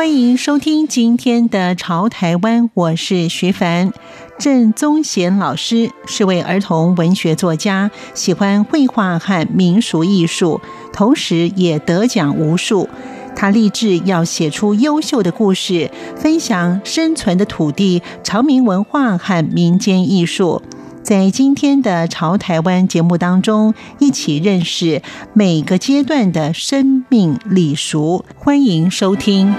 欢迎收听今天的《潮台湾》，我是徐凡。郑宗贤老师是位儿童文学作家，喜欢绘画和民俗艺术，同时也得奖无数。他立志要写出优秀的故事，分享生存的土地、潮民文化和民间艺术。在今天的《潮台湾》节目当中，一起认识每个阶段的生命礼俗。欢迎收听。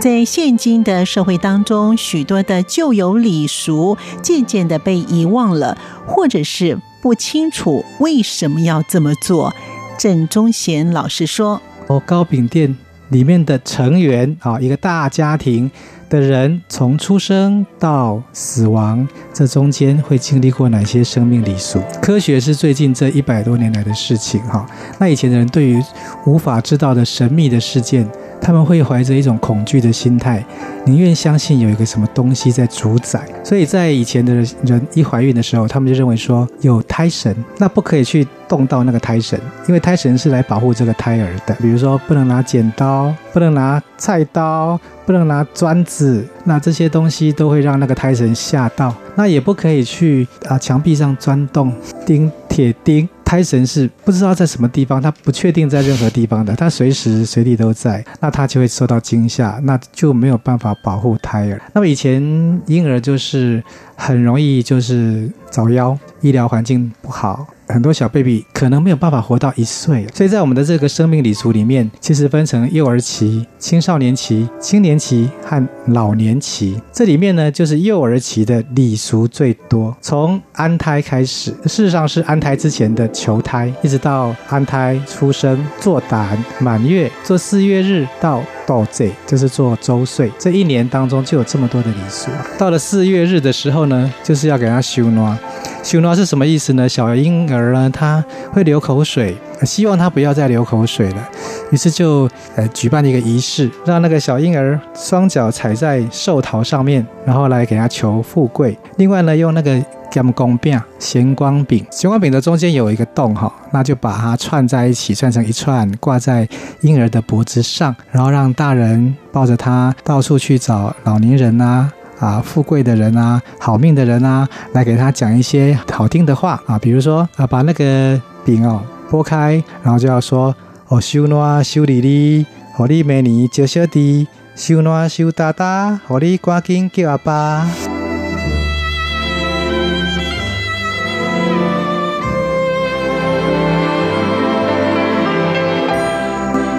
在现今的社会当中，许多的旧有礼俗渐渐的被遗忘了，或者是不清楚为什么要这么做。郑宗贤老师说：“哦，糕饼店里面的成员啊，一个大家庭的人，从出生到死亡，这中间会经历过哪些生命礼俗？科学是最近这一百多年来的事情哈。那以前的人对于无法知道的神秘的事件。”他们会怀着一种恐惧的心态，宁愿相信有一个什么东西在主宰。所以在以前的人一怀孕的时候，他们就认为说有胎神，那不可以去动到那个胎神，因为胎神是来保护这个胎儿的。比如说，不能拿剪刀，不能拿菜刀，不能拿砖子，那这些东西都会让那个胎神吓到。那也不可以去啊墙壁上钻洞钉铁钉。胎神是不知道在什么地方，他不确定在任何地方的，他随时随地都在，那他就会受到惊吓，那就没有办法保护胎儿。那么以前婴儿就是很容易就是早夭，医疗环境不好。很多小 baby 可能没有办法活到一岁，所以在我们的这个生命礼俗里面，其实分成幼儿期、青少年期、青年期和老年期。这里面呢，就是幼儿期的礼俗最多，从安胎开始，事实上是安胎之前的求胎，一直到安胎出生、做胆、满月、做四月日到到这，就是做周岁。这一年当中就有这么多的礼俗。到了四月日的时候呢，就是要给他收暖。收暖是什么意思呢？小婴儿呢，他会流口水，希望他不要再流口水了，于是就呃举办了一个仪式，让那个小婴儿双脚踩在寿桃上面，然后来给他求富贵。另外呢，用那个咸光饼、咸光饼，咸光饼的中间有一个洞哈，那就把它串在一起，串成一串，挂在婴儿的脖子上，然后让大人抱着他到处去找老年人啊。啊，富贵的人啊，好命的人啊，来给他讲一些好听的话啊，比如说啊，把那个饼哦剥开，然后就要说哦，修暖修里里，和你每年招小弟，收暖收大大，和你赶紧叫阿爸。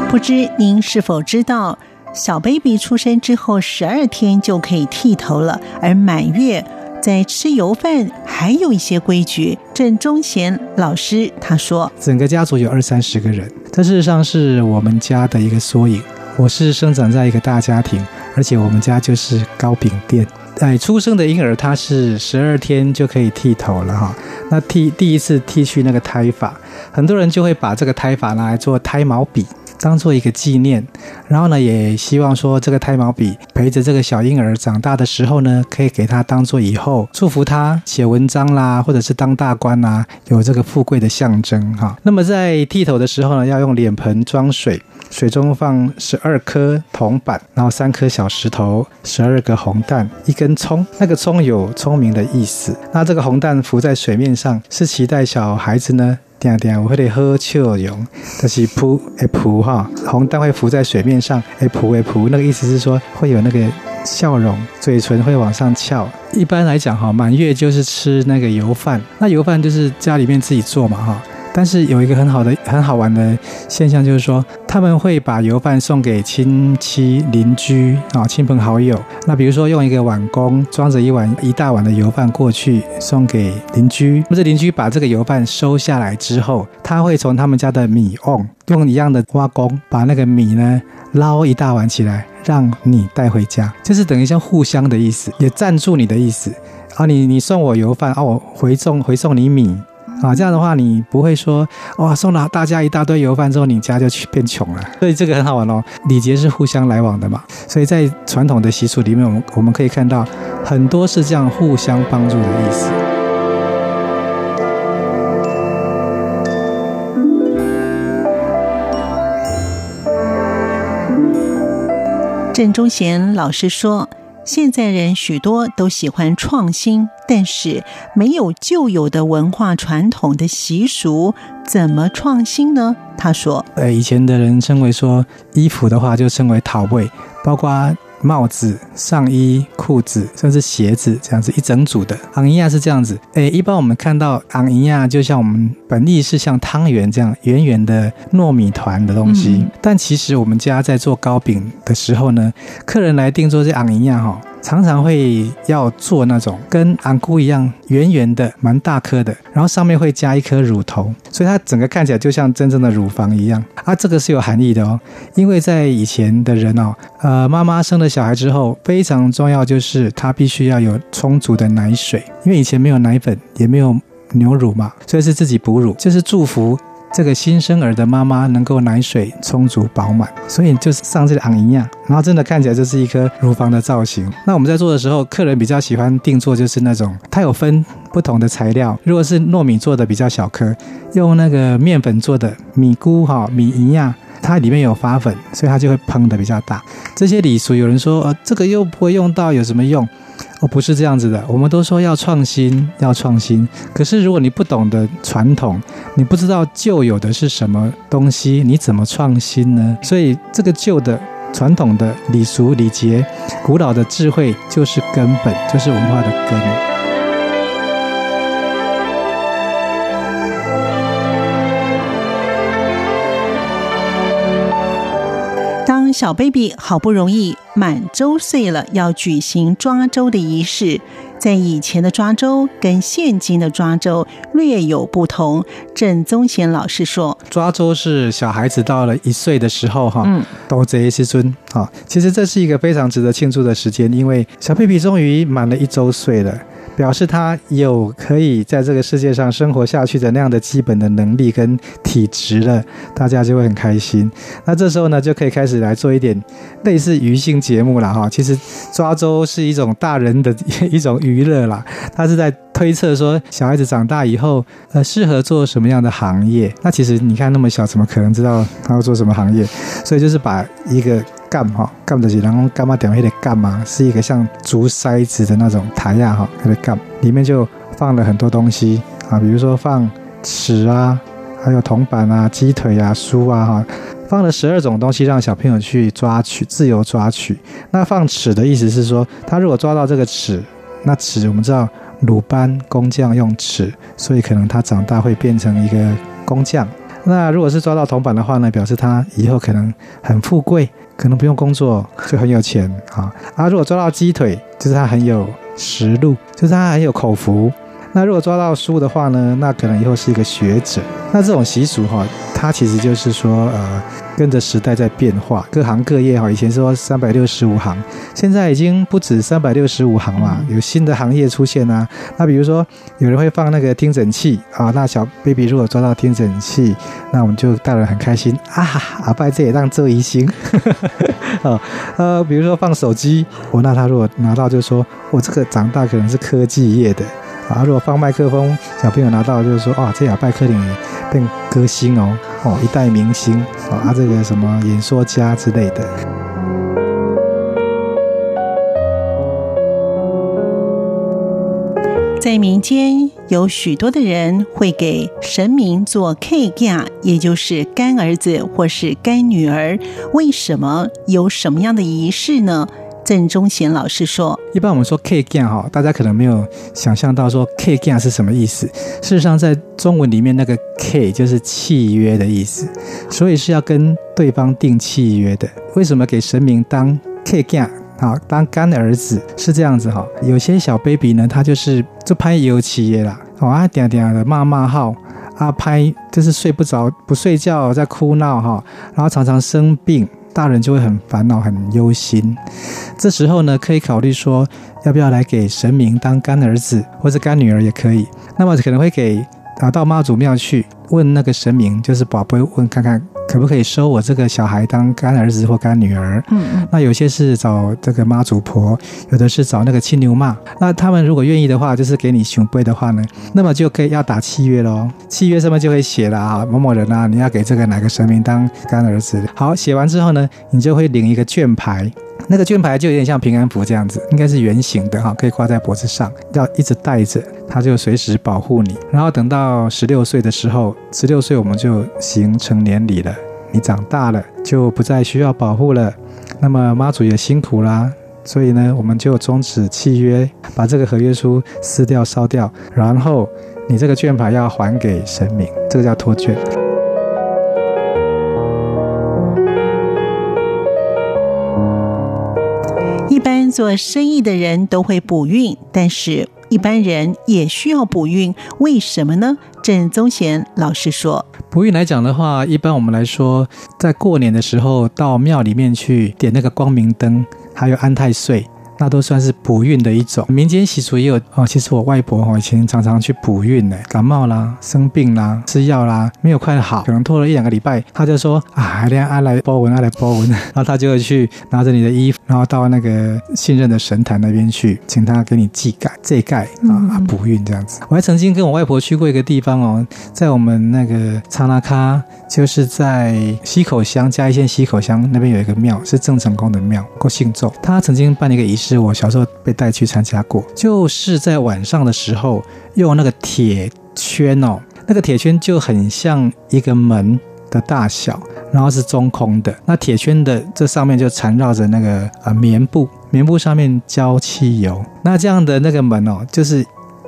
不知您是否知道？小 baby 出生之后十二天就可以剃头了，而满月在吃油饭还有一些规矩。郑宗贤老师他说：“整个家族有二三十个人，这事实上是我们家的一个缩影。我是生长在一个大家庭，而且我们家就是糕饼店。哎，出生的婴儿他是十二天就可以剃头了哈。那剃第一次剃去那个胎发，很多人就会把这个胎发拿来做胎毛笔。”当做一个纪念，然后呢，也希望说这个胎毛笔陪着这个小婴儿长大的时候呢，可以给他当做以后祝福他写文章啦，或者是当大官啦，有这个富贵的象征哈。那么在剃头的时候呢，要用脸盆装水，水中放十二颗铜板，然后三颗小石头，十二个红蛋，一根葱。那个葱有聪明的意思。那这个红蛋浮在水面上，是期待小孩子呢。点点，我会得喝笑容，就是扑诶扑哈，红蛋会浮在水面上，诶扑诶扑，那个意思是说会有那个笑容，嘴唇会往上翘。一般来讲哈，满月就是吃那个油饭，那油饭就是家里面自己做嘛哈。但是有一个很好的、很好玩的现象，就是说他们会把油饭送给亲戚、邻居啊、亲朋好友。那比如说用一个碗公装着一碗一大碗的油饭过去送给邻居，那这邻居把这个油饭收下来之后，他会从他们家的米瓮用一样的挖工把那个米呢捞一大碗起来，让你带回家，就是等于像互相的意思，也赞助你的意思。啊，你你送我油饭，啊，我回送回送你米。啊，这样的话你不会说哇，送了大家一大堆油饭之后，你家就变穷了。所以这个很好玩哦，礼节是互相来往的嘛。所以在传统的习俗里面，我们我们可以看到很多是这样互相帮助的意思。郑宗贤老师说。现在人许多都喜欢创新，但是没有旧有的文化传统的习俗，怎么创新呢？他说：“呃，以前的人称为说衣服的话，就称为淘味，包括。”帽子、上衣、裤子，甚至鞋子，这样子一整组的。昂尼亚是这样子，诶，一般我们看到昂尼亚就像我们本意是像汤圆这样圆圆的糯米团的东西，嗯、但其实我们家在做糕饼的时候呢，客人来订做这昂尼亚哈。常常会要做那种跟红菇一样圆圆的、蛮大颗的，然后上面会加一颗乳头，所以它整个看起来就像真正的乳房一样啊。这个是有含义的哦，因为在以前的人哦，呃，妈妈生了小孩之后，非常重要就是她必须要有充足的奶水，因为以前没有奶粉，也没有牛乳嘛，所以是自己哺乳，就是祝福。这个新生儿的妈妈能够奶水充足饱满，所以就是上这个昂一样，然后真的看起来就是一颗乳房的造型。那我们在做的时候，客人比较喜欢定做就是那种，它有分不同的材料。如果是糯米做的比较小颗，用那个面粉做的米菇哈米一样，它里面有发粉，所以它就会膨的比较大。这些礼俗有人说，呃，这个又不会用到，有什么用？哦，不是这样子的。我们都说要创新，要创新。可是如果你不懂得传统，你不知道旧有的是什么东西，你怎么创新呢？所以这个旧的、传统的礼俗礼节、古老的智慧，就是根本，就是文化的根。小 baby 好不容易满周岁了，要举行抓周的仪式。在以前的抓周跟现今的抓周略有不同。郑宗贤老师说，抓周是小孩子到了一岁的时候，哈，嗯，都这一尊啊。其实这是一个非常值得庆祝的时间，因为小 baby 终于满了一周岁了。表示他有可以在这个世界上生活下去的那样的基本的能力跟体质了，大家就会很开心。那这时候呢，就可以开始来做一点类似娱乐节目了哈。其实抓周是一种大人的一种娱乐啦，他是在推测说小孩子长大以后呃适合做什么样的行业。那其实你看那么小，怎么可能知道他要做什么行业？所以就是把一个。干哈，杠的是然后干嘛点那个干嘛，是一个像竹筛子的那种台呀哈，它的杠里面就放了很多东西啊，比如说放尺啊，还有铜板啊、鸡腿啊、书啊哈，放了十二种东西让小朋友去抓取，自由抓取。那放尺的意思是说，他如果抓到这个尺，那尺我们知道鲁班工匠用尺，所以可能他长大会变成一个工匠。那如果是抓到铜板的话呢，表示他以后可能很富贵。可能不用工作就很有钱啊！啊，如果抓到鸡腿，就是他很有食禄，就是他很有口福。那如果抓到书的话呢，那可能以后是一个学者。那这种习俗哈，它其实就是说呃。跟着时代在变化，各行各业哈，以前说三百六十五行，现在已经不止三百六十五行嘛，有新的行业出现啊。那比如说有人会放那个听诊器啊，那小 baby 如果抓到听诊器，那我们就大人很开心啊，阿拜这也让这一星。啊 呃，比如说放手机，我那他如果拿到就说，我这个长大可能是科技业的。啊，如果放麦克风，小朋友拿到就是说，啊，这哑拜克林变歌星哦，哦，一代明星啊，这个什么演说家之类的。在民间有许多的人会给神明做 K 家，也就是干儿子或是干女儿。为什么有什么样的仪式呢？郑中贤老师说：“一般我们说 K 件哈，大家可能没有想象到说 K 件是什么意思。事实上，在中文里面，那个 K 就是契约的意思，所以是要跟对方订契约的。为什么给神明当 K 件？好，当干儿子是这样子哈。有些小 baby 呢，他就是就拍油漆的啦，哦啊，点点的骂骂号啊，拍就是睡不着，不睡觉在哭闹哈，然后常常生病。”大人就会很烦恼、很忧心，这时候呢，可以考虑说，要不要来给神明当干儿子或者干女儿也可以。那么可能会给啊，到妈祖庙去问那个神明，就是宝贝问看看。可不可以收我这个小孩当干儿子或干女儿？嗯嗯。那有些是找这个妈祖婆，有的是找那个青牛妈。那他们如果愿意的话，就是给你熊背的话呢，那么就可以要打契约喽。契约上面就会写了啊，某某人啊，你要给这个哪个神明当干儿子。好，写完之后呢，你就会领一个券牌。那个券牌就有点像平安符这样子，应该是圆形的哈，可以挂在脖子上，要一直带着，它就随时保护你。然后等到十六岁的时候，十六岁我们就行成年礼了，你长大了就不再需要保护了。那么妈祖也辛苦啦，所以呢，我们就终止契约，把这个合约书撕掉烧掉，然后你这个券牌要还给神明，这个叫脱券。做生意的人都会补运，但是一般人也需要补运，为什么呢？郑宗贤老师说，补运来讲的话，一般我们来说，在过年的时候到庙里面去点那个光明灯，还有安太岁。那都算是补运的一种，民间习俗也有哦。其实我外婆哦，以前常常去补运呢，感冒啦、生病啦、吃药啦，没有快好，可能拖了一两个礼拜，她就说啊，连阿来包文，阿来包文，然后她就会去拿着你的衣服，然后到那个信任的神坛那边去，请他给你祭盖、祭盖啊，补运这样子。我还曾经跟我外婆去过一个地方哦，在我们那个查那卡，就是在溪口乡嘉义县溪口乡那边有一个庙，是郑成功的庙，过信众，他曾经办了一个仪式。是我小时候被带去参加过，就是在晚上的时候用那个铁圈哦，那个铁圈就很像一个门的大小，然后是中空的。那铁圈的这上面就缠绕着那个呃棉布，棉布上面浇汽油。那这样的那个门哦，就是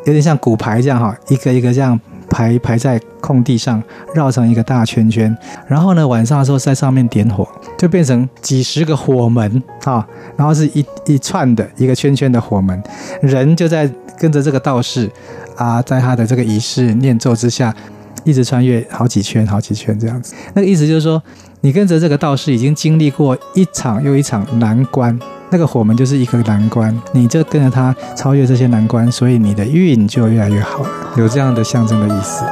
有点像骨牌这样哈，一个一个这样。排排在空地上，绕成一个大圈圈，然后呢，晚上的时候在上面点火，就变成几十个火门啊，然后是一一串的一个圈圈的火门，人就在跟着这个道士啊，在他的这个仪式念咒之下，一直穿越好几圈好几圈这样子。那个意思就是说，你跟着这个道士已经经历过一场又一场难关。那个火门就是一个难关，你就跟着它超越这些难关，所以你的运就越来越好，有这样的象征的意思。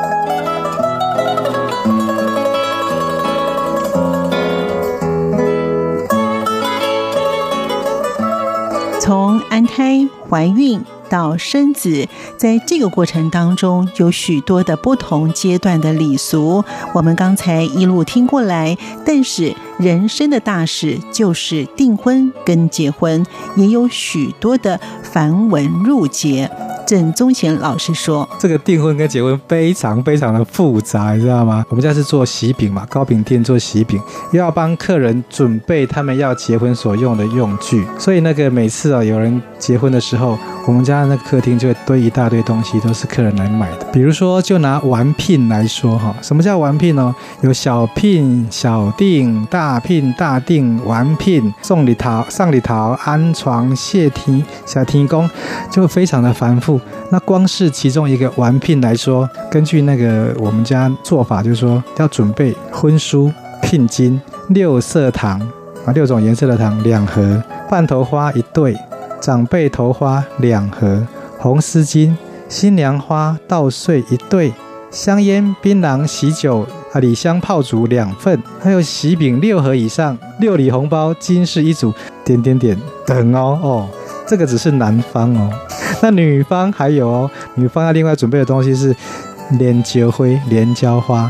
从安胎怀孕。到生子，在这个过程当中，有许多的不同阶段的礼俗，我们刚才一路听过来。但是人生的大事就是订婚跟结婚，也有许多的繁文缛节。郑宗贤老师说：“这个订婚跟结婚非常非常的复杂，你知道吗？我们家是做喜饼嘛，糕饼店做喜饼，又要帮客人准备他们要结婚所用的用具，所以那个每次啊，有人结婚的时候，我们家那个客厅就会堆一大堆东西，都是客人来买的。比如说，就拿玩聘来说哈，什么叫玩聘呢？有小聘、小订、大聘、大订、玩聘、送礼桃、上礼桃、安床、谢厅、小天公，就非常的繁复。那光是其中一个玩聘来说，根据那个我们家做法，就是说要准备婚书、聘金、六色糖啊，六种颜色的糖两盒，半头花一对，长辈头花两盒，红丝巾、新娘花稻穗一对，香烟、槟榔、喜酒啊，礼香炮竹两份，还有喜饼六盒以上，六礼红包金饰一组，点点点等哦哦，这个只是男方哦。那女方还有哦，女方要另外准备的东西是莲结灰、莲椒花、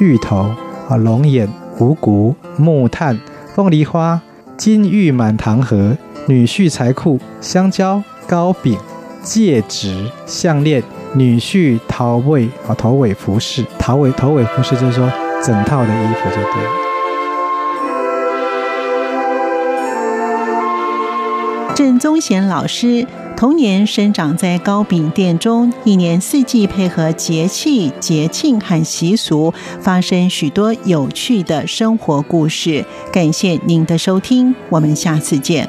芋头啊、龙眼、五谷、木炭、凤梨花、金玉满堂盒、女婿财库、香蕉、糕饼、戒指、项链、女婿头尾啊头尾服饰，头尾头尾服饰就是说整套的衣服就对了。郑宗贤老师童年生长在糕饼店中，一年四季配合节气、节庆和习俗，发生许多有趣的生活故事。感谢您的收听，我们下次见。